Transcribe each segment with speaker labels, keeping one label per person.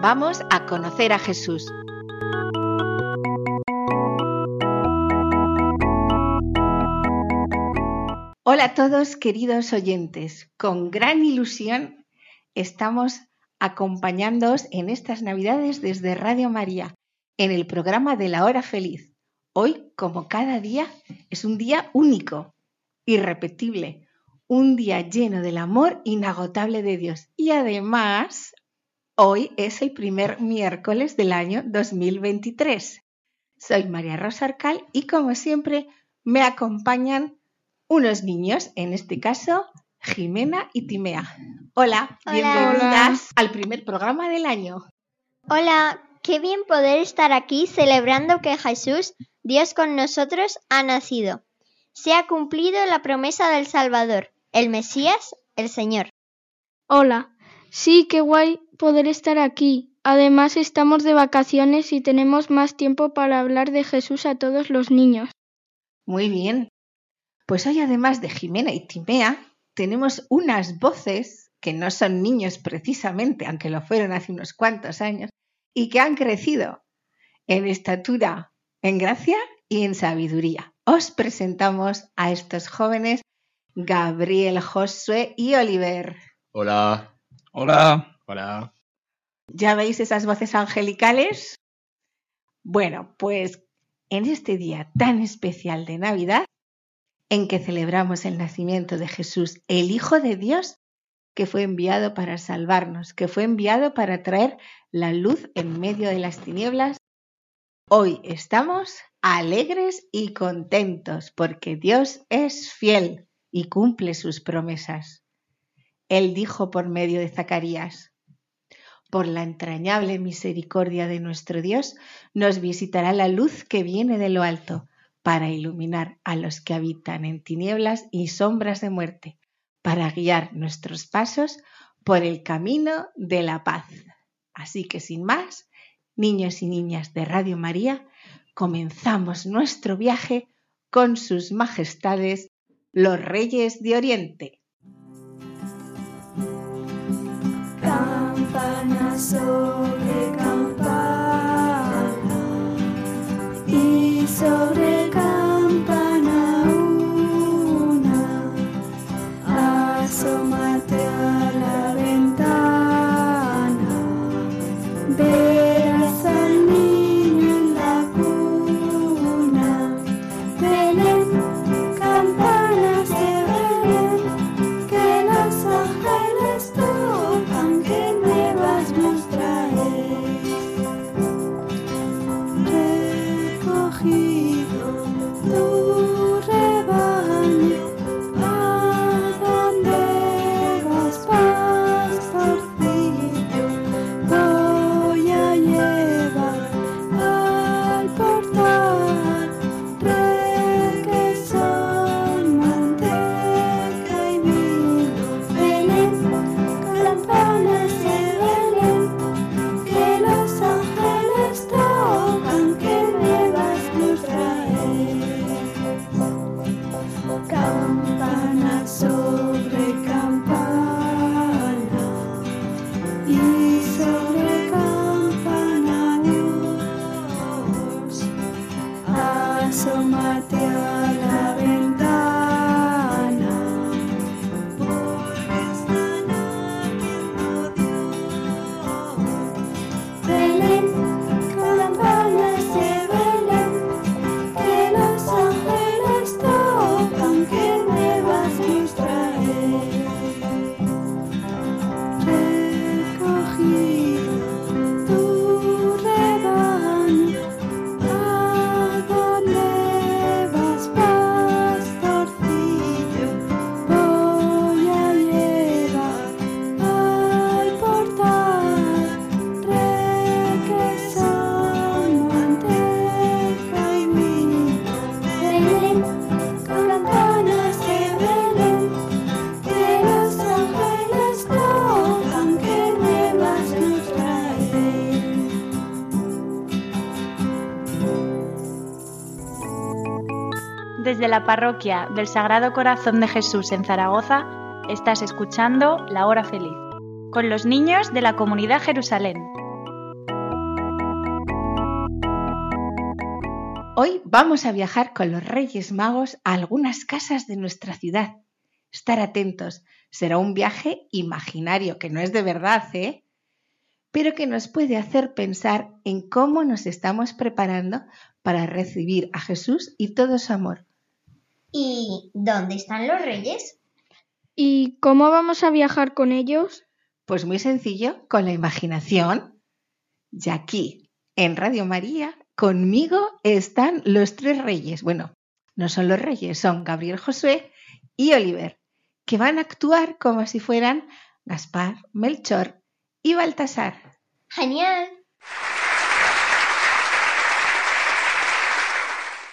Speaker 1: vamos a conocer a Jesús. Hola a todos, queridos oyentes. Con gran ilusión estamos acompañándoos en estas Navidades desde Radio María, en el programa de la hora feliz. Hoy, como cada día, es un día único, irrepetible, un día lleno del amor inagotable de Dios. Y además, hoy es el primer miércoles del año 2023. Soy María Rosa Arcal y como siempre me acompañan unos niños, en este caso Jimena y Timea. Hola, bienvenidas al primer programa del año.
Speaker 2: Hola, qué bien poder estar aquí celebrando que Jesús, Dios con nosotros, ha nacido. Se ha cumplido la promesa del Salvador el Mesías, el Señor.
Speaker 3: Hola, sí, qué guay poder estar aquí. Además estamos de vacaciones y tenemos más tiempo para hablar de Jesús a todos los niños.
Speaker 1: Muy bien. Pues hoy además de Jimena y Timea, tenemos unas voces que no son niños precisamente, aunque lo fueron hace unos cuantos años, y que han crecido en estatura, en gracia y en sabiduría. Os presentamos a estos jóvenes Gabriel, Josué y Oliver.
Speaker 4: Hola.
Speaker 5: Hola.
Speaker 4: Hola.
Speaker 1: ¿Ya veis esas voces angelicales? Bueno, pues en este día tan especial de Navidad, en que celebramos el nacimiento de Jesús, el Hijo de Dios, que fue enviado para salvarnos, que fue enviado para traer la luz en medio de las tinieblas, hoy estamos alegres y contentos porque Dios es fiel y cumple sus promesas. Él dijo por medio de Zacarías, por la entrañable misericordia de nuestro Dios, nos visitará la luz que viene de lo alto para iluminar a los que habitan en tinieblas y sombras de muerte, para guiar nuestros pasos por el camino de la paz. Así que sin más, niños y niñas de Radio María, comenzamos nuestro viaje con sus majestades los Reyes de Oriente.
Speaker 6: Sobre campana y sobre la
Speaker 4: parroquia del Sagrado Corazón de Jesús en Zaragoza, estás escuchando La Hora Feliz, con los niños de la comunidad Jerusalén.
Speaker 1: Hoy vamos a viajar con los Reyes Magos a algunas casas de nuestra ciudad. Estar atentos, será un viaje imaginario, que no es de verdad, ¿eh? Pero que nos puede hacer pensar en cómo nos estamos preparando para recibir a Jesús y todo su amor.
Speaker 2: ¿Y dónde están los reyes?
Speaker 3: ¿Y cómo vamos a viajar con ellos?
Speaker 1: Pues muy sencillo, con la imaginación. Y aquí, en Radio María, conmigo están los tres reyes. Bueno, no son los reyes, son Gabriel Josué y Oliver, que van a actuar como si fueran Gaspar, Melchor y Baltasar.
Speaker 2: Genial.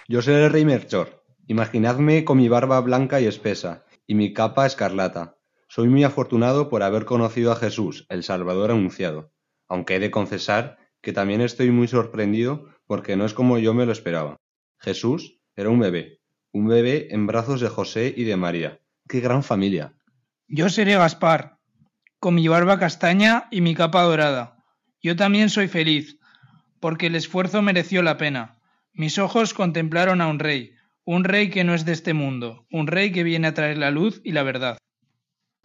Speaker 5: Yo seré el rey Melchor. Imaginadme con mi barba blanca y espesa, y mi capa escarlata. Soy muy afortunado por haber conocido a Jesús, el Salvador anunciado, aunque he de confesar que también estoy muy sorprendido porque no es como yo me lo esperaba. Jesús era un bebé, un bebé en brazos de José y de María. ¡Qué gran familia!
Speaker 7: Yo seré Gaspar, con mi barba castaña y mi capa dorada. Yo también soy feliz, porque el esfuerzo mereció la pena. Mis ojos contemplaron a un rey, un rey que no es de este mundo, un rey que viene a traer la luz y la verdad.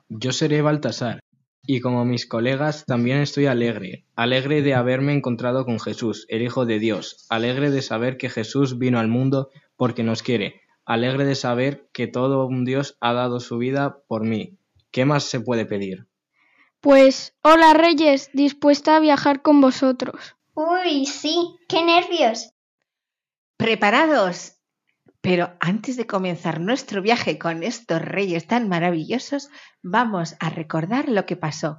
Speaker 8: Yo seré Baltasar, y como mis colegas también estoy alegre, alegre de haberme encontrado con Jesús, el Hijo de Dios, alegre de saber que Jesús vino al mundo porque nos quiere, alegre de saber que todo un Dios ha dado su vida por mí. ¿Qué más se puede pedir?
Speaker 3: Pues, hola Reyes, dispuesta a viajar con vosotros.
Speaker 2: Uy, sí, qué nervios.
Speaker 1: ¿Preparados? Pero antes de comenzar nuestro viaje con estos reyes tan maravillosos, vamos a recordar lo que pasó.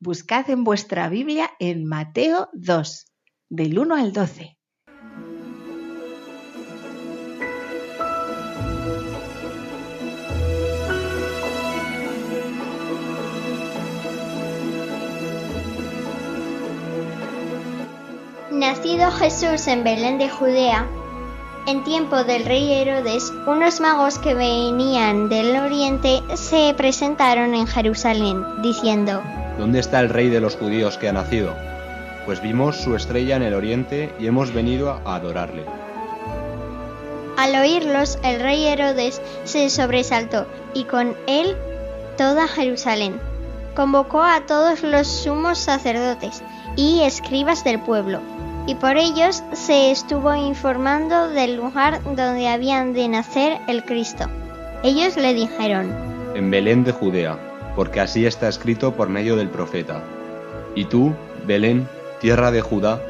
Speaker 1: Buscad en vuestra Biblia en Mateo 2, del 1 al 12.
Speaker 2: Nacido Jesús en Belén de Judea, en tiempo del rey Herodes, unos magos que venían del oriente se presentaron en Jerusalén, diciendo,
Speaker 5: ¿Dónde está el rey de los judíos que ha nacido? Pues vimos su estrella en el oriente y hemos venido a adorarle.
Speaker 2: Al oírlos, el rey Herodes se sobresaltó y con él toda Jerusalén. Convocó a todos los sumos sacerdotes y escribas del pueblo, y por ellos se estuvo informando del lugar donde habían de nacer el Cristo. Ellos le dijeron,
Speaker 5: En Belén de Judea, porque así está escrito por medio del profeta. Y tú, Belén, tierra de Judá,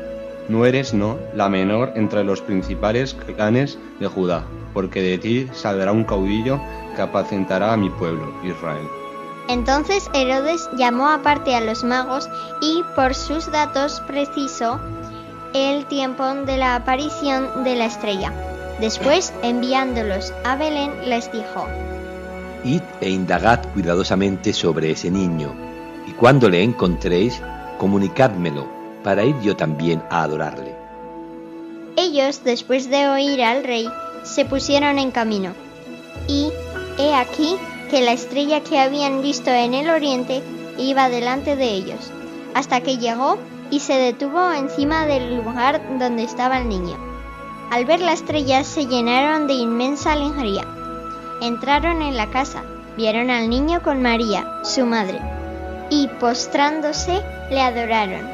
Speaker 5: no eres, no, la menor entre los principales clanes de Judá, porque de ti saldrá un caudillo que apacentará a mi pueblo, Israel.
Speaker 2: Entonces Herodes llamó aparte a los magos y por sus datos precisó el tiempo de la aparición de la estrella. Después, enviándolos a Belén, les dijo,
Speaker 9: Id e indagad cuidadosamente sobre ese niño, y cuando le encontréis, comunicádmelo, para ir yo también a adorarle.
Speaker 2: Ellos, después de oír al rey, se pusieron en camino. Y he aquí que la estrella que habían visto en el oriente iba delante de ellos, hasta que llegó y se detuvo encima del lugar donde estaba el niño. Al ver la estrella se llenaron de inmensa alegría. Entraron en la casa, vieron al niño con María, su madre, y postrándose le adoraron.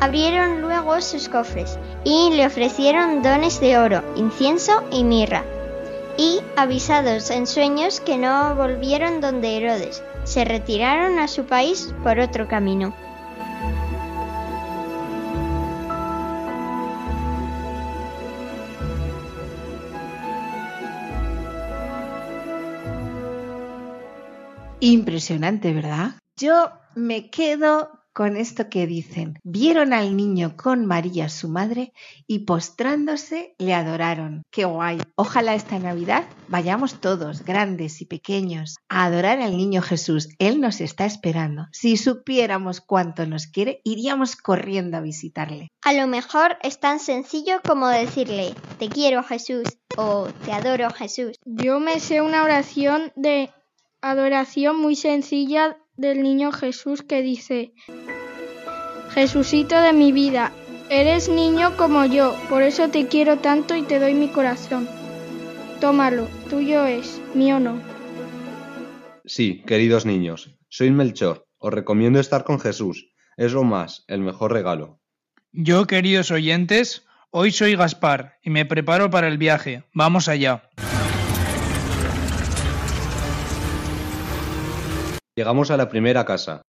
Speaker 2: Abrieron luego sus cofres y le ofrecieron dones de oro, incienso y mirra. Y, avisados en sueños que no volvieron donde Herodes, se retiraron a su país por otro camino.
Speaker 1: Impresionante, ¿verdad? Yo me quedo con esto que dicen, vieron al niño con María su madre y postrándose le adoraron. ¡Qué guay! Ojalá esta Navidad vayamos todos, grandes y pequeños, a adorar al niño Jesús. Él nos está esperando. Si supiéramos cuánto nos quiere, iríamos corriendo a visitarle.
Speaker 2: A lo mejor es tan sencillo como decirle, te quiero Jesús o te adoro Jesús.
Speaker 3: Yo me sé una oración de adoración muy sencilla del niño Jesús que dice, Jesucito de mi vida, eres niño como yo, por eso te quiero tanto y te doy mi corazón. Tómalo, tuyo es, mío no.
Speaker 5: Sí, queridos niños, soy Melchor. Os recomiendo estar con Jesús. Es lo más, el mejor regalo.
Speaker 7: Yo, queridos oyentes, hoy soy Gaspar y me preparo para el viaje. Vamos allá.
Speaker 5: Llegamos a la primera casa,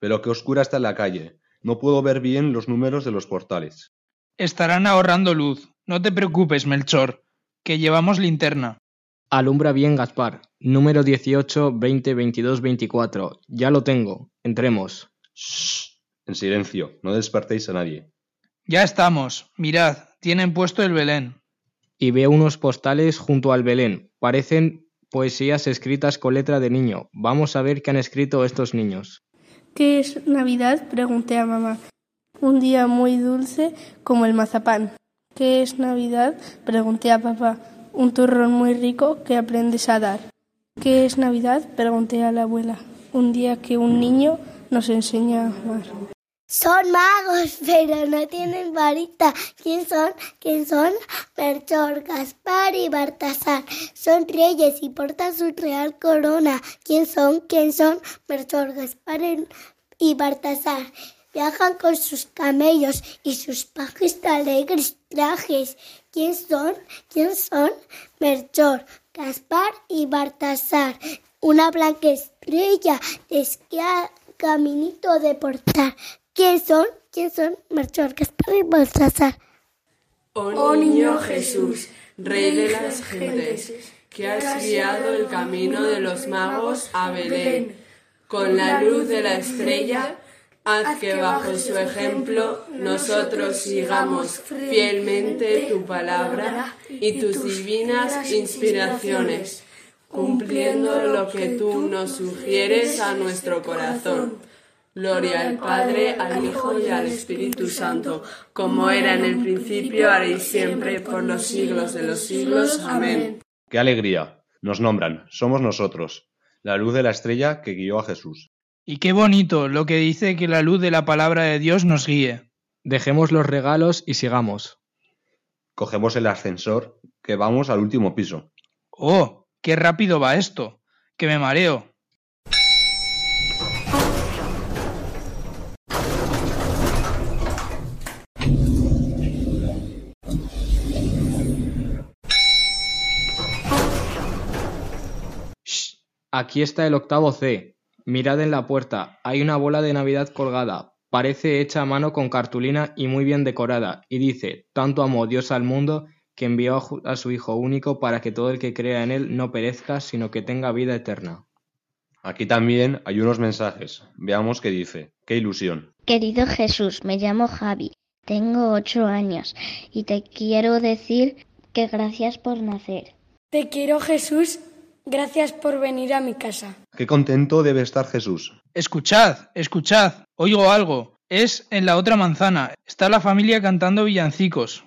Speaker 5: pero qué oscura está la calle. No puedo ver bien los números de los portales.
Speaker 7: Estarán ahorrando luz. No te preocupes, Melchor, que llevamos linterna.
Speaker 8: Alumbra bien, Gaspar. Número 18, 20, 22, 24. Ya lo tengo. Entremos.
Speaker 5: Shh. En silencio, no despertéis a nadie.
Speaker 7: Ya estamos. Mirad, tienen puesto el Belén.
Speaker 8: Y veo unos postales junto al Belén. Parecen poesías escritas con letra de niño. Vamos a ver qué han escrito estos niños.
Speaker 10: ¿Qué es Navidad? Pregunté a mamá. Un día muy dulce como el mazapán. ¿Qué es Navidad? Pregunté a papá. Un turrón muy rico que aprendes a dar. ¿Qué es Navidad? Pregunté a la abuela. Un día que un niño nos enseña a amar.
Speaker 6: Son magos, pero no tienen varita. ¿Quién son? ¿Quién son? Melchor, Gaspar y Baltasar. Son reyes y portan su real corona. ¿Quién son? ¿Quién son? Melchor, Gaspar y Baltasar. Viajan con sus camellos y sus pajes de alegres trajes. ¿Quién son? ¿Quién son? Melchor, Gaspar y Baltasar. Una blanca estrella les queda caminito de portar. ¿Quién son? ¿Quién son? Melchor, Gaspar y Baltasar.
Speaker 11: Oh niño Jesús, Rey de las gentes, que has guiado el camino de los magos a Belén. Con la luz de la estrella, haz que bajo su ejemplo nosotros sigamos fielmente tu palabra y tus divinas inspiraciones, cumpliendo lo que tú nos sugieres a nuestro corazón. Gloria al Padre, al Hijo y al Espíritu Santo, como era en el principio, ahora y siempre, por los siglos de los siglos. Amén.
Speaker 5: ¡Qué alegría! Nos nombran, somos nosotros, la luz de la estrella que guió a Jesús.
Speaker 7: Y qué bonito lo que dice que la luz de la palabra de Dios nos guíe.
Speaker 8: Dejemos los regalos y sigamos.
Speaker 5: Cogemos el ascensor, que vamos al último piso.
Speaker 7: ¡Oh! ¡Qué rápido va esto! ¡Que me mareo!
Speaker 8: Aquí está el octavo C. Mirad en la puerta. Hay una bola de Navidad colgada. Parece hecha a mano con cartulina y muy bien decorada. Y dice, tanto amó Dios al mundo que envió a su Hijo único para que todo el que crea en Él no perezca, sino que tenga vida eterna.
Speaker 5: Aquí también hay unos mensajes. Veamos qué dice. ¡Qué ilusión!
Speaker 12: Querido Jesús, me llamo Javi, tengo ocho años y te quiero decir que gracias por nacer.
Speaker 10: Te quiero Jesús, gracias por venir a mi casa.
Speaker 5: ¡Qué contento debe estar Jesús!
Speaker 7: Escuchad, escuchad, oigo algo. Es en la otra manzana. Está la familia cantando villancicos.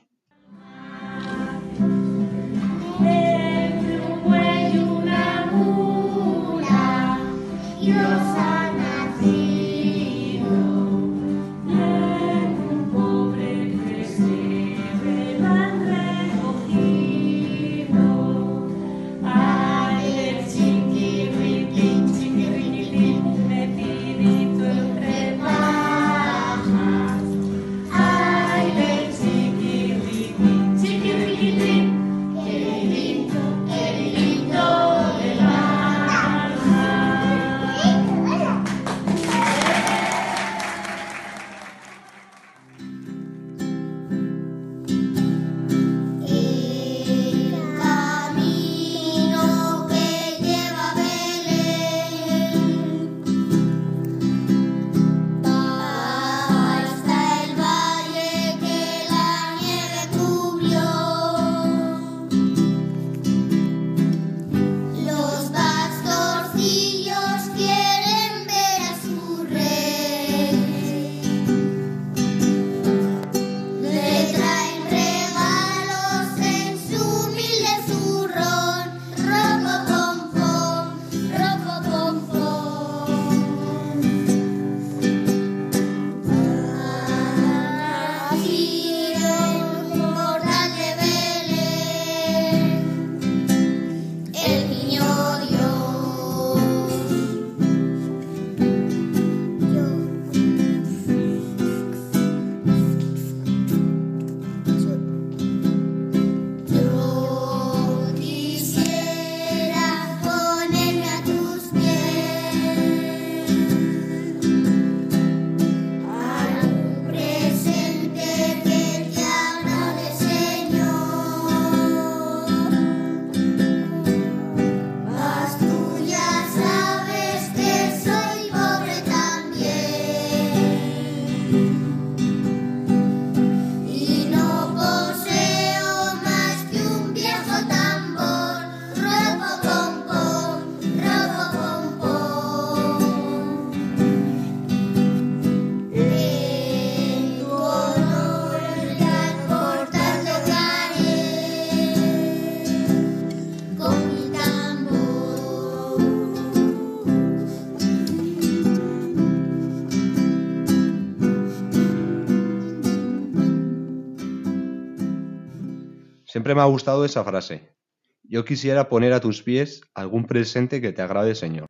Speaker 5: Siempre me ha gustado esa frase. Yo quisiera poner a tus pies algún presente que te agrade, Señor.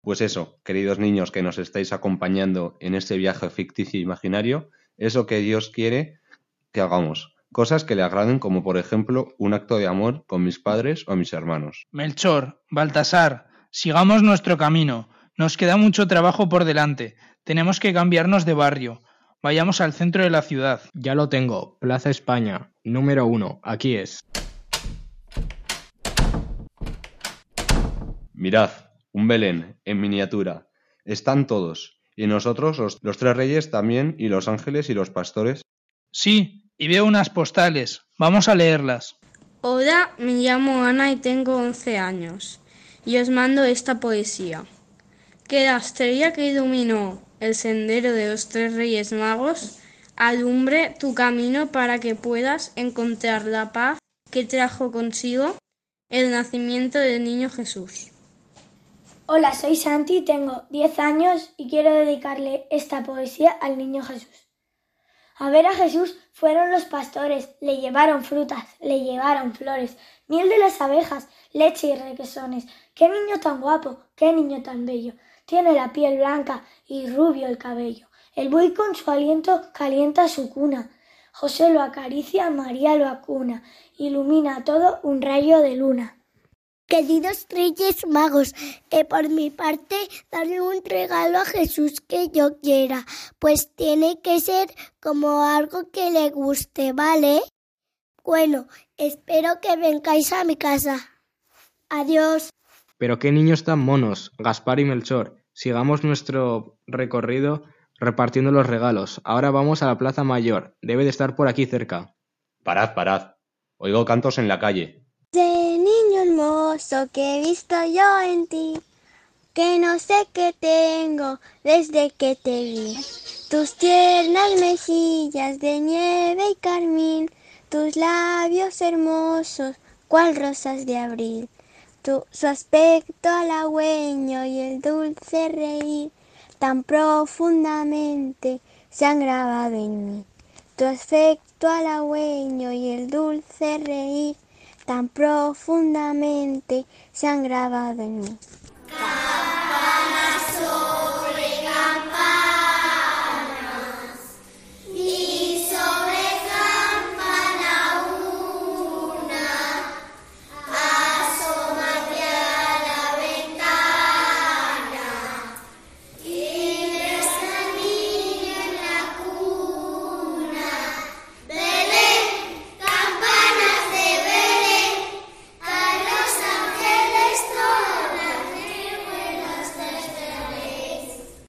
Speaker 5: Pues eso, queridos niños que nos estáis acompañando en este viaje ficticio e imaginario, eso que Dios quiere que hagamos. Cosas que le agraden como por ejemplo un acto de amor con mis padres o mis hermanos.
Speaker 7: Melchor, Baltasar, sigamos nuestro camino. Nos queda mucho trabajo por delante. Tenemos que cambiarnos de barrio. Vayamos al centro de la ciudad.
Speaker 8: Ya lo tengo. Plaza España, número uno. Aquí es.
Speaker 5: Mirad, un Belén, en miniatura. Están todos. Y nosotros, los, los tres reyes también, y los ángeles y los pastores.
Speaker 7: Sí, y veo unas postales. Vamos a leerlas.
Speaker 13: Hola, me llamo Ana y tengo 11 años. Y os mando esta poesía. Que la estrella que iluminó el sendero de los tres reyes magos alumbre tu camino para que puedas encontrar la paz que trajo consigo el nacimiento del niño Jesús.
Speaker 14: Hola, soy Santi, tengo 10 años y quiero dedicarle esta poesía al niño Jesús. A ver a Jesús fueron los pastores, le llevaron frutas, le llevaron flores, miel de las abejas, leche y requesones. Qué niño tan guapo, qué niño tan bello. Tiene la piel blanca y rubio el cabello. El buey con su aliento calienta su cuna. José lo acaricia, María lo acuna. Ilumina todo un rayo de luna.
Speaker 15: Queridos Reyes Magos, que por mi parte darle un regalo a Jesús que yo quiera, pues tiene que ser como algo que le guste, ¿vale? Bueno, espero que vengáis a mi casa. Adiós.
Speaker 8: Pero qué niños tan monos, Gaspar y Melchor. Sigamos nuestro recorrido repartiendo los regalos. Ahora vamos a la Plaza Mayor. Debe de estar por aquí cerca.
Speaker 5: Parad, parad. Oigo cantos en la calle.
Speaker 16: De niño hermoso que he visto yo en ti, que no sé qué tengo desde que te vi. Tus tiernas mejillas de nieve y carmín, tus labios hermosos, cual rosas de abril. Tu, su aspecto halagüeño y el dulce reír tan profundamente se han grabado en mí. Tu aspecto halagüeño y el dulce reír tan profundamente se han grabado en mí.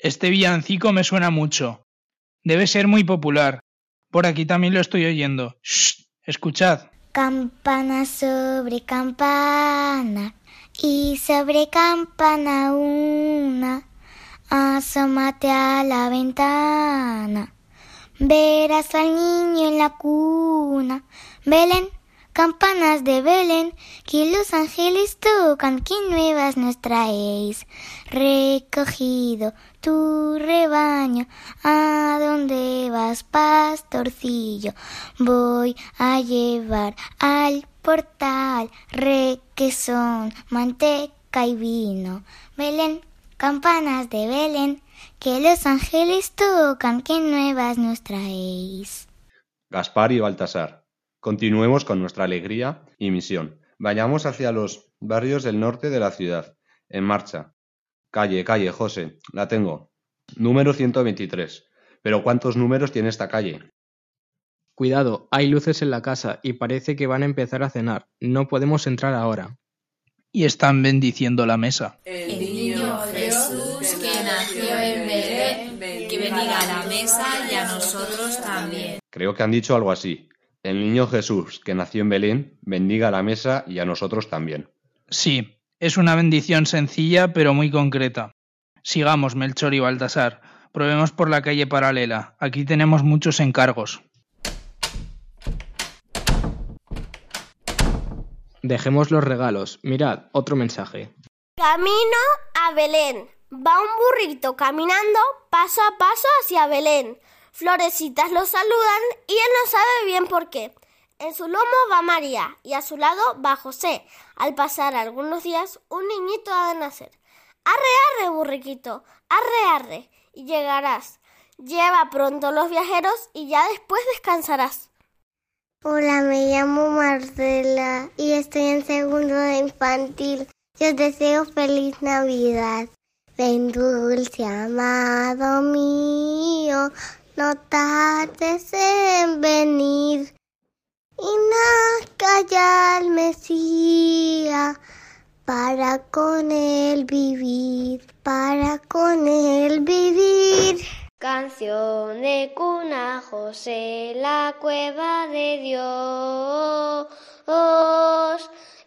Speaker 7: Este villancico me suena mucho. Debe ser muy popular. Por aquí también lo estoy oyendo. Shh, escuchad.
Speaker 15: Campana sobre campana y sobre campana una, asómate a la ventana, verás al niño en la cuna. Belén, campanas de Belén, que los ángeles tocan, que nuevas nos traéis. Recogido tu rebaño, ¿a dónde vas, pastorcillo? Voy a llevar al portal requesón, manteca y vino. Belén, campanas de Belén, que los ángeles tocan, que nuevas nos traéis.
Speaker 5: Gaspar y Baltasar. Continuemos con nuestra alegría y misión. Vayamos hacia los barrios del norte de la ciudad. En marcha. Calle, calle, José. La tengo. Número 123. Pero ¿cuántos números tiene esta calle?
Speaker 8: Cuidado, hay luces en la casa y parece que van a empezar a cenar. No podemos entrar ahora.
Speaker 7: Y están bendiciendo la mesa.
Speaker 11: El niño Jesús que nació en Belén, que bendiga a la mesa y a nosotros también.
Speaker 5: Creo que han dicho algo así. El niño Jesús que nació en Belén, bendiga la mesa y a nosotros también.
Speaker 7: Sí, es una bendición sencilla pero muy concreta. Sigamos, Melchor y Baltasar. Probemos por la calle paralela. Aquí tenemos muchos encargos.
Speaker 8: Dejemos los regalos. Mirad, otro mensaje.
Speaker 16: Camino a Belén. Va un burrito caminando paso a paso hacia Belén. Florecitas lo saludan y él no sabe bien por qué.
Speaker 17: En su lomo va María y a su lado va José. Al pasar algunos días, un niñito ha de nacer. Arre, arre, burriquito, arre, arre, y llegarás. Lleva pronto los viajeros y ya después descansarás.
Speaker 18: Hola, me llamo Marcela y estoy en segundo de infantil. Yo deseo feliz Navidad. Ven dulce amado mío, no tardes en venir. Y nazca el Mesías para con él vivir, para con él vivir.
Speaker 17: Canción de cuna José, la cueva de Dios.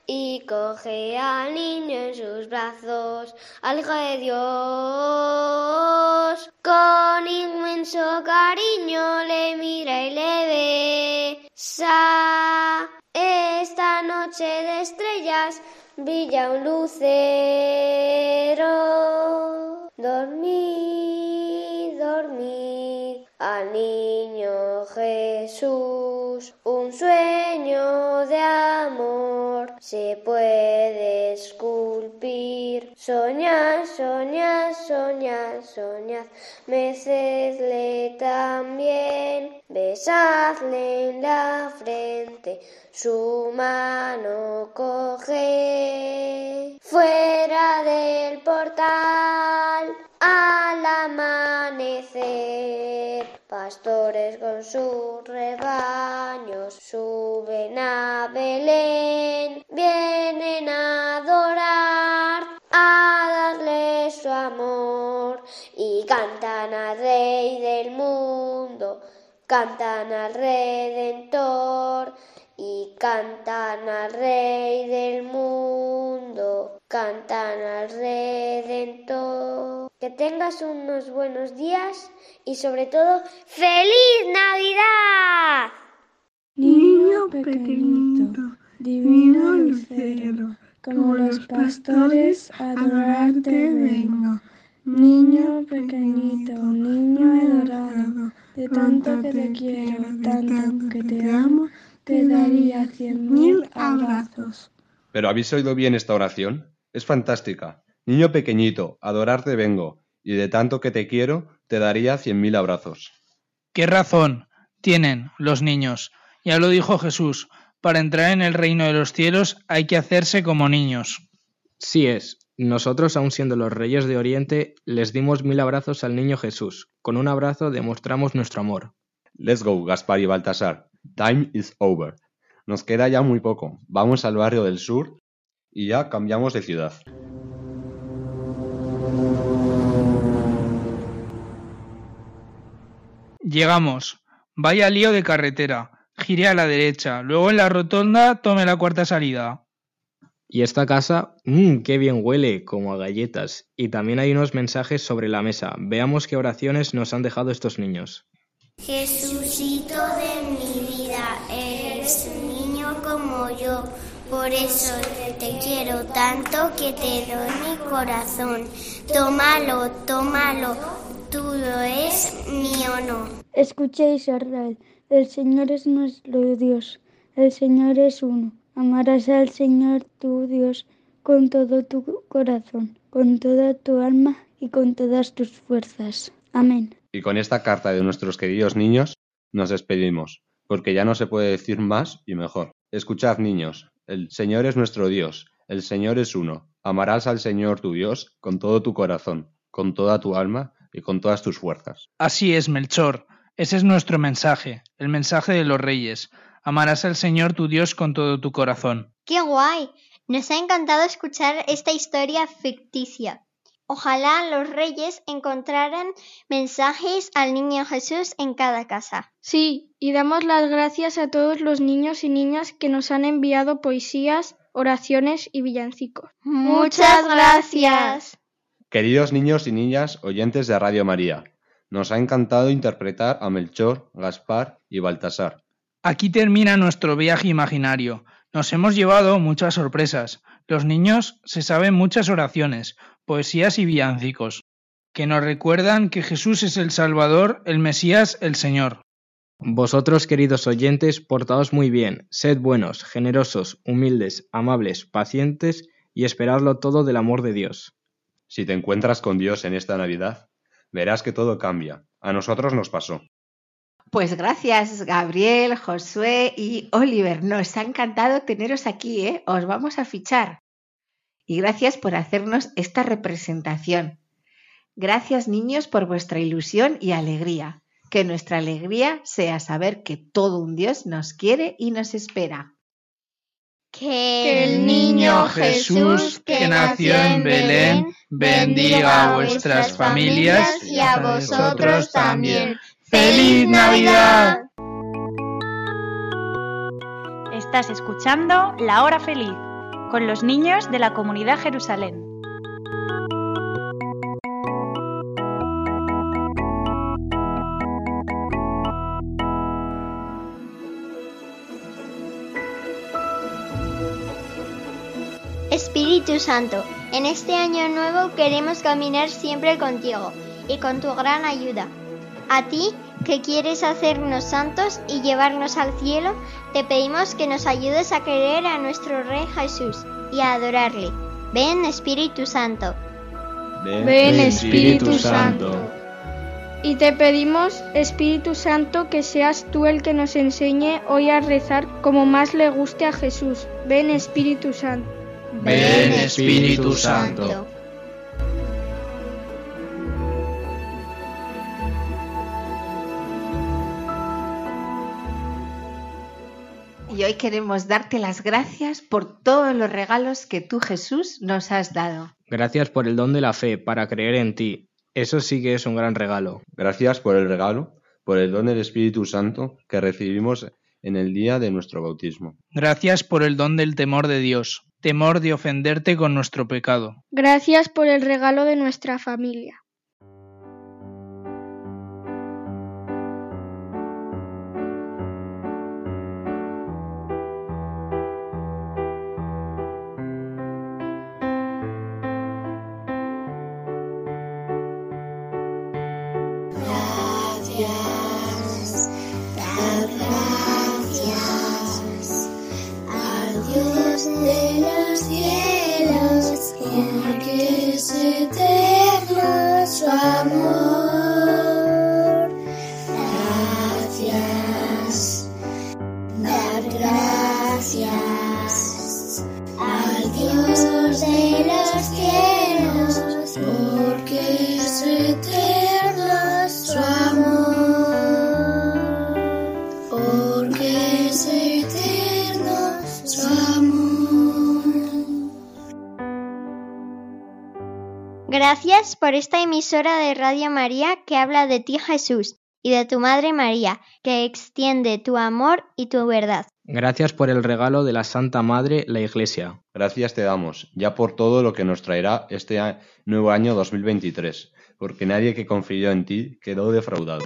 Speaker 17: Y coge al niño en sus brazos, al hijo de Dios. Con inmenso cariño le mira y le besa. Esta noche de estrellas brilla un lucero. Dormid, dormid, al niño Jesús, un sueño de amor se puede esculpir. Soñad, soñad, soñad, soñad, mecedle también, besadle en la frente, su mano coge. Fuera del portal, al amanecer, pastores con sus rebaños suben a Belén, vienen a adorar, a darle su amor y cantan al Rey del mundo, cantan al Redentor y cantan al Rey del mundo, cantan al Redentor. Que tengas unos buenos días y sobre todo ¡Feliz Navidad!
Speaker 6: Niño pequeñito, divino lucero, como los pastores adorarte vengo. Niño pequeñito, niño adorado, de tanto que te quiero, tanto que te amo, te daría cien mil abrazos.
Speaker 5: ¿Pero habéis oído bien esta oración? Es fantástica. Niño pequeñito, adorarte vengo, y de tanto que te quiero, te daría cien mil abrazos.
Speaker 7: ¿Qué razón tienen los niños? Ya lo dijo Jesús, para entrar en el reino de los cielos hay que hacerse como niños.
Speaker 8: Sí es. Nosotros, aun siendo los reyes de Oriente, les dimos mil abrazos al niño Jesús. Con un abrazo demostramos nuestro amor.
Speaker 5: Let's go, Gaspar y Baltasar. Time is over. Nos queda ya muy poco. Vamos al barrio del sur y ya cambiamos de ciudad.
Speaker 7: Llegamos. Vaya lío de carretera. Gire a la derecha. Luego en la rotonda tome la cuarta salida.
Speaker 8: Y esta casa, mmm, qué bien huele, como a galletas. Y también hay unos mensajes sobre la mesa. Veamos qué oraciones nos han dejado estos niños.
Speaker 18: Jesucito de mi vida, eres un niño como yo. Por eso te quiero tanto que te doy mi corazón. Tómalo, tómalo, tuyo es, mío no.
Speaker 6: Escuchéis, Israel, el Señor es nuestro Dios, el Señor es uno. Amarás al Señor tu Dios con todo tu corazón, con toda tu alma y con todas tus fuerzas. Amén.
Speaker 5: Y con esta carta de nuestros queridos niños nos despedimos, porque ya no se puede decir más y mejor. Escuchad, niños, el Señor es nuestro Dios, el Señor es uno. Amarás al Señor tu Dios con todo tu corazón, con toda tu alma y con todas tus fuerzas.
Speaker 7: Así es, Melchor. Ese es nuestro mensaje, el mensaje de los reyes. Amarás al Señor tu Dios con todo tu corazón.
Speaker 2: ¡Qué guay! Nos ha encantado escuchar esta historia ficticia. Ojalá los reyes encontraran mensajes al niño Jesús en cada casa.
Speaker 3: Sí, y damos las gracias a todos los niños y niñas que nos han enviado poesías, oraciones y villancicos.
Speaker 2: Muchas gracias.
Speaker 5: Queridos niños y niñas oyentes de Radio María, nos ha encantado interpretar a Melchor, Gaspar y Baltasar.
Speaker 7: Aquí termina nuestro viaje imaginario. Nos hemos llevado muchas sorpresas. Los niños se saben muchas oraciones, poesías y villancicos, que nos recuerdan que Jesús es el Salvador, el Mesías, el Señor.
Speaker 8: Vosotros, queridos oyentes, portaos muy bien, sed buenos, generosos, humildes, amables, pacientes y esperadlo todo del amor de Dios.
Speaker 5: Si te encuentras con Dios en esta Navidad, verás que todo cambia. A nosotros nos pasó.
Speaker 1: Pues gracias, Gabriel, Josué y Oliver. Nos ha encantado teneros aquí, ¿eh? Os vamos a fichar. Y gracias por hacernos esta representación. Gracias, niños, por vuestra ilusión y alegría. Que nuestra alegría sea saber que todo un Dios nos quiere y nos espera.
Speaker 2: Que
Speaker 7: el niño Jesús que nació en Belén bendiga a vuestras familias
Speaker 2: y a vosotros también.
Speaker 7: ¡Feliz Navidad!
Speaker 4: Estás escuchando La Hora Feliz con los niños de la comunidad Jerusalén.
Speaker 2: Espíritu Santo, en este año nuevo queremos caminar siempre contigo y con tu gran ayuda. A ti, que quieres hacernos santos y llevarnos al cielo, te pedimos que nos ayudes a querer a nuestro Rey Jesús y a adorarle. Ven Espíritu Santo.
Speaker 3: Ven Espíritu Santo. Y te pedimos, Espíritu Santo, que seas tú el que nos enseñe hoy a rezar como más le guste a Jesús. Ven Espíritu Santo.
Speaker 7: Ven Espíritu Santo.
Speaker 1: Y hoy queremos darte las gracias por todos los regalos que tú, Jesús, nos has dado.
Speaker 8: Gracias por el don de la fe para creer en ti. Eso sí que es un gran regalo.
Speaker 5: Gracias por el regalo, por el don del Espíritu Santo que recibimos en el día de nuestro bautismo.
Speaker 7: Gracias por el don del temor de Dios, temor de ofenderte con nuestro pecado.
Speaker 3: Gracias por el regalo de nuestra familia.
Speaker 19: Gracias
Speaker 2: por esta emisora de Radio María que habla de ti Jesús y de tu Madre María, que extiende tu amor y tu verdad.
Speaker 8: Gracias por el regalo de la Santa Madre, la Iglesia.
Speaker 5: Gracias te damos, ya por todo lo que nos traerá este nuevo año 2023, porque nadie que confió en ti quedó defraudado.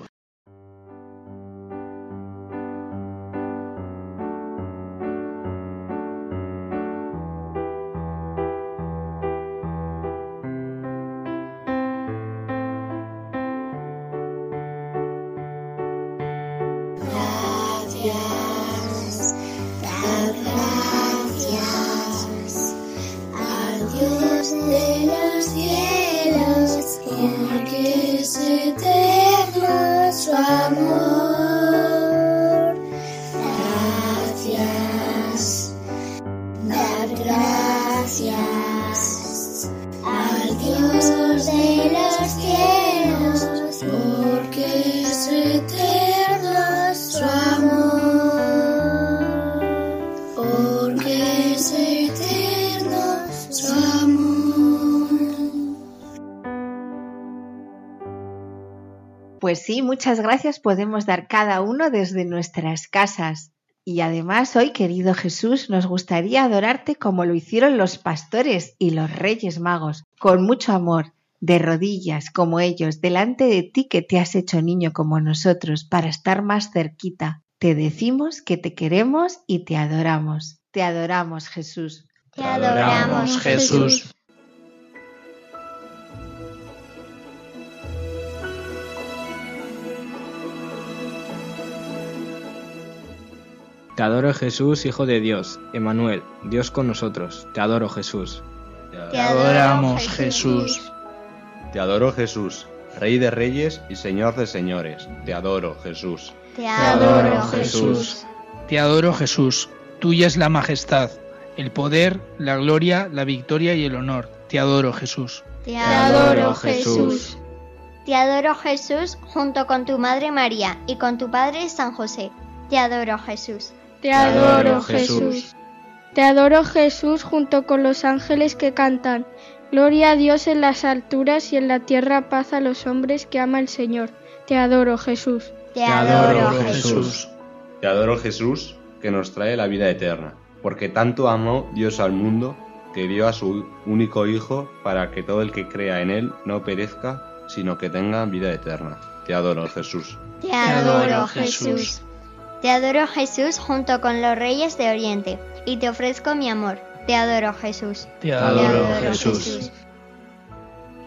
Speaker 1: Pues sí, muchas gracias podemos dar cada uno desde nuestras casas. Y además hoy, querido Jesús, nos gustaría adorarte como lo hicieron los pastores y los reyes magos, con mucho amor, de rodillas como ellos, delante de ti que te has hecho niño como nosotros, para estar más cerquita. Te decimos que te queremos y te adoramos. Te adoramos, Jesús.
Speaker 2: Te adoramos,
Speaker 7: Jesús.
Speaker 8: Te adoro Jesús, Hijo de Dios, Emanuel, Dios con nosotros. Te adoro Jesús.
Speaker 7: Te adoramos, Jesús.
Speaker 5: Te adoro Jesús, Rey de Reyes y Señor de Señores. Te adoro Jesús.
Speaker 2: Te
Speaker 7: adoro, Jesús. Te adoro, Jesús. Tuya es la majestad, el poder, la gloria, la victoria y el honor. Te adoro, Jesús.
Speaker 2: Te adoro, Jesús. Te adoro, Jesús, junto con tu Madre María y con tu Padre San José. Te adoro, Jesús.
Speaker 3: Te adoro, Jesús. Te adoro, Jesús, junto con los ángeles que cantan. Gloria a Dios en las alturas y en la tierra paz a los hombres que ama el Señor. Te adoro, Jesús.
Speaker 2: Te adoro, Jesús.
Speaker 5: Te adoro Jesús, que nos trae la vida eterna, porque tanto amó Dios al mundo que dio a su único Hijo para que todo el que crea en Él no perezca, sino que tenga vida eterna. Te adoro Jesús.
Speaker 2: Te adoro, Jesús. Te adoro, Jesús, junto con los reyes de Oriente, y te ofrezco mi amor. Te adoro, Jesús.
Speaker 7: Te adoro, Jesús.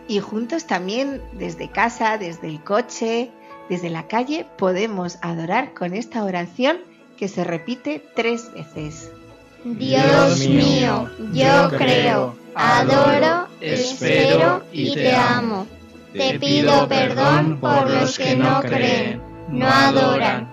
Speaker 1: Y juntos también, desde casa, desde el coche, desde la calle, podemos adorar con esta oración que se repite tres veces.
Speaker 2: Dios mío, yo creo, adoro, espero y te amo. Te pido perdón por los que no creen, no adoran,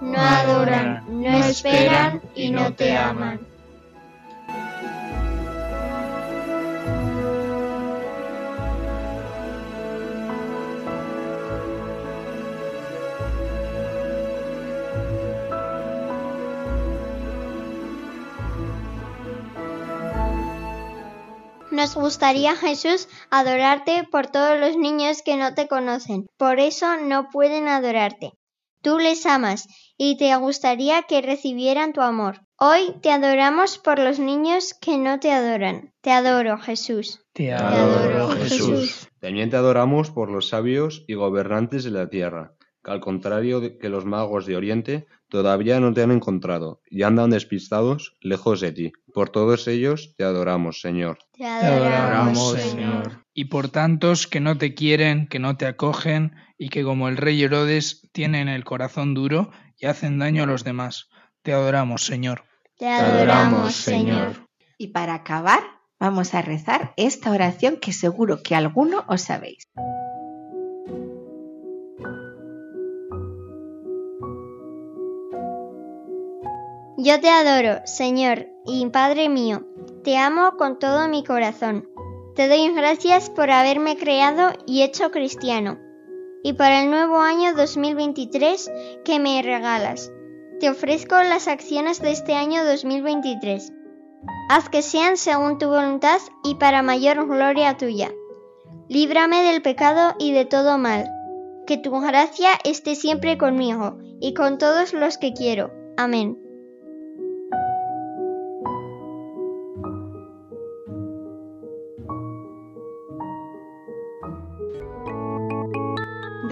Speaker 2: no adoran, no esperan y no te aman. Nos gustaría, Jesús, adorarte por todos los niños que no te conocen. Por eso no pueden adorarte. Tú les amas y te gustaría que recibieran tu amor. Hoy te adoramos por los niños que no te adoran. Te adoro, Jesús.
Speaker 7: Te
Speaker 2: adoro, Jesús.
Speaker 5: También te adoramos por los sabios y gobernantes de la tierra, que al contrario de que los magos de Oriente, todavía no te han encontrado y andan despistados lejos de ti. Por todos ellos te adoramos, Señor.
Speaker 2: Te
Speaker 7: adoramos, Señor. Y por tantos que no te quieren, que no te acogen y que como el rey Herodes tienen el corazón duro y hacen daño a los demás. Te adoramos, Señor.
Speaker 2: Te adoramos, Señor.
Speaker 1: Y para acabar, vamos a rezar esta oración que seguro que alguno os sabéis.
Speaker 2: Yo te adoro, Señor y Padre mío, te amo con todo mi corazón. Te doy gracias por haberme creado y hecho cristiano, y por el nuevo año 2023 que me regalas. Te ofrezco las acciones de este año 2023. Haz que sean según tu voluntad y para mayor gloria tuya. Líbrame del pecado y de todo mal. Que tu gracia esté siempre conmigo y con todos los que quiero. Amén.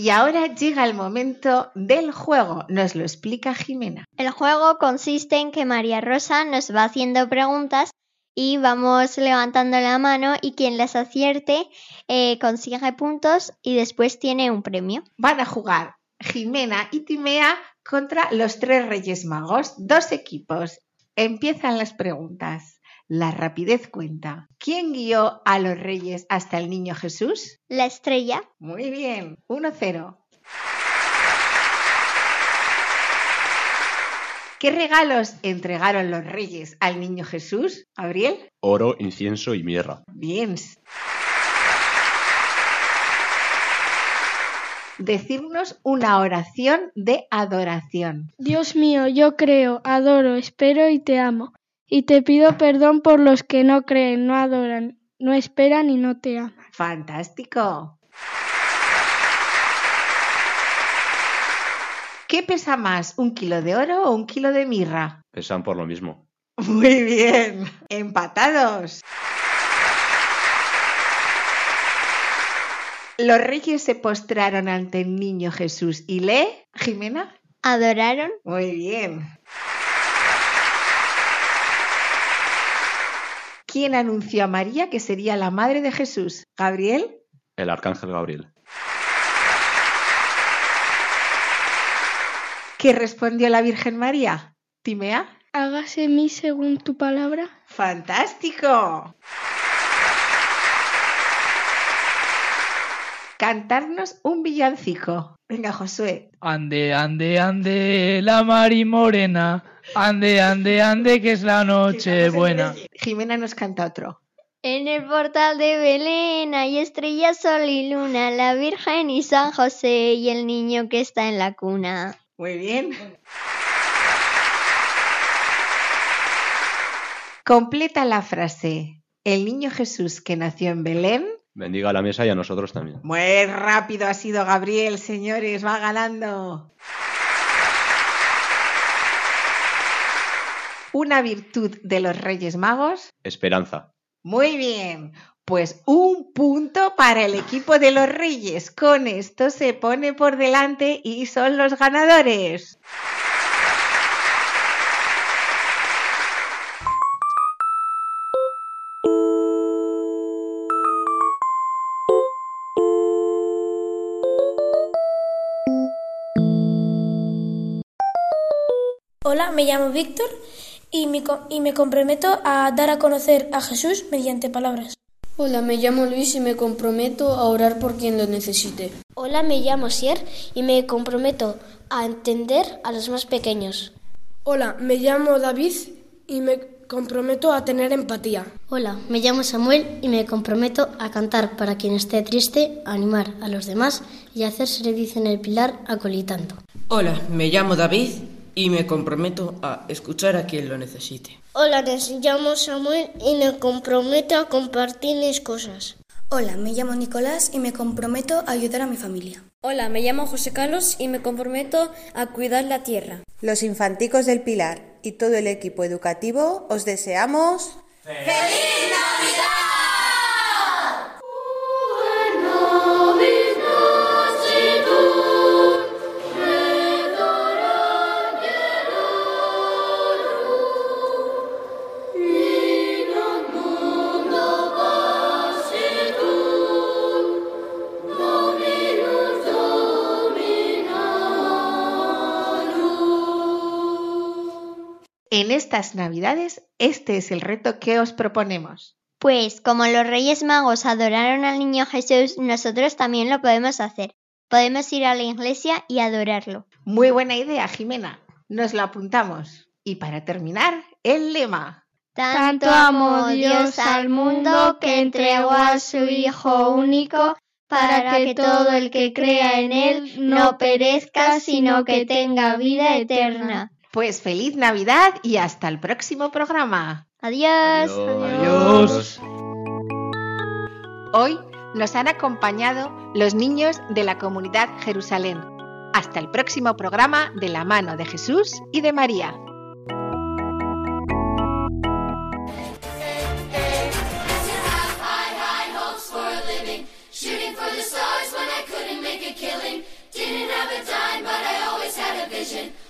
Speaker 1: Y ahora llega el momento del juego. Nos lo explica Jimena.
Speaker 2: El juego consiste en que María Rosa nos va haciendo preguntas y vamos levantando la mano y quien las acierte eh, consigue puntos y después tiene un premio.
Speaker 1: Van a jugar Jimena y Timea contra los tres Reyes Magos, dos equipos. Empiezan las preguntas. La rapidez cuenta. ¿Quién guió a los reyes hasta el niño Jesús?
Speaker 2: La estrella.
Speaker 1: Muy bien, 1-0. ¿Qué regalos entregaron los reyes al niño Jesús, Gabriel?
Speaker 5: Oro, incienso y mirra.
Speaker 1: Bien. Decirnos una oración de adoración.
Speaker 3: Dios mío, yo creo, adoro, espero y te amo. Y te pido perdón por los que no creen, no adoran, no esperan y no te aman.
Speaker 1: Fantástico. ¿Qué pesa más, un kilo de oro o un kilo de mirra?
Speaker 5: Pesan por lo mismo.
Speaker 1: Muy bien. Empatados. Los reyes se postraron ante el niño Jesús y le, Jimena,
Speaker 2: ¿Adoraron?
Speaker 1: Muy bien. ¿Quién anunció a María que sería la madre de Jesús? ¿Gabriel?
Speaker 5: El arcángel Gabriel.
Speaker 1: ¿Qué respondió la Virgen María? ¿Timea?
Speaker 3: Hágase mí según tu palabra.
Speaker 1: ¡Fantástico! Cantarnos un villancico. Venga, Josué.
Speaker 7: Ande, ande, ande, la mari morena. Ande, ande, ande, que es la noche buena.
Speaker 1: Jimena nos canta otro.
Speaker 2: En el portal de Belén hay estrellas, sol y luna, la Virgen y San José y el niño que está en la cuna.
Speaker 1: Muy bien. Completa la frase. El niño Jesús que nació en Belén.
Speaker 5: Bendiga la mesa y a nosotros también.
Speaker 1: Muy rápido ha sido Gabriel, señores, va ganando. Una virtud de los Reyes Magos.
Speaker 5: Esperanza.
Speaker 1: Muy bien. Pues un punto para el equipo de los Reyes. Con esto se pone por delante y son los ganadores.
Speaker 20: Hola, me llamo Víctor y me, y me comprometo a dar a conocer a Jesús mediante palabras.
Speaker 21: Hola, me llamo Luis y me comprometo a orar por quien lo necesite.
Speaker 22: Hola, me llamo Sier y me comprometo a entender a los más pequeños.
Speaker 23: Hola, me llamo David y me comprometo a tener empatía.
Speaker 22: Hola, me llamo Samuel y me comprometo a cantar para quien esté triste, a animar a los demás y a hacer servicio en el pilar acolitando.
Speaker 24: Hola, me llamo David y me comprometo a escuchar a quien lo necesite.
Speaker 18: Hola, me llamo Samuel y me comprometo a compartir mis cosas.
Speaker 25: Hola, me llamo Nicolás y me comprometo a ayudar a mi familia.
Speaker 16: Hola, me llamo José Carlos y me comprometo a cuidar la tierra.
Speaker 26: Los infanticos del Pilar y todo el equipo educativo os deseamos
Speaker 19: ¡Feliz Navidad!
Speaker 1: En estas Navidades, este es el reto que os proponemos.
Speaker 2: Pues como los Reyes Magos adoraron al niño Jesús, nosotros también lo podemos hacer. Podemos ir a la iglesia y adorarlo.
Speaker 1: Muy buena idea, Jimena. Nos lo apuntamos. Y para terminar, el lema.
Speaker 3: Tanto amó Dios al mundo que entregó a su Hijo único para que todo el que crea en Él no perezca, sino que tenga vida eterna.
Speaker 1: Pues feliz Navidad y hasta el próximo programa.
Speaker 2: Adiós.
Speaker 7: Adiós.
Speaker 1: Hoy nos han acompañado los niños de la comunidad Jerusalén. Hasta el próximo programa de la mano de Jesús y de María.
Speaker 19: Vision.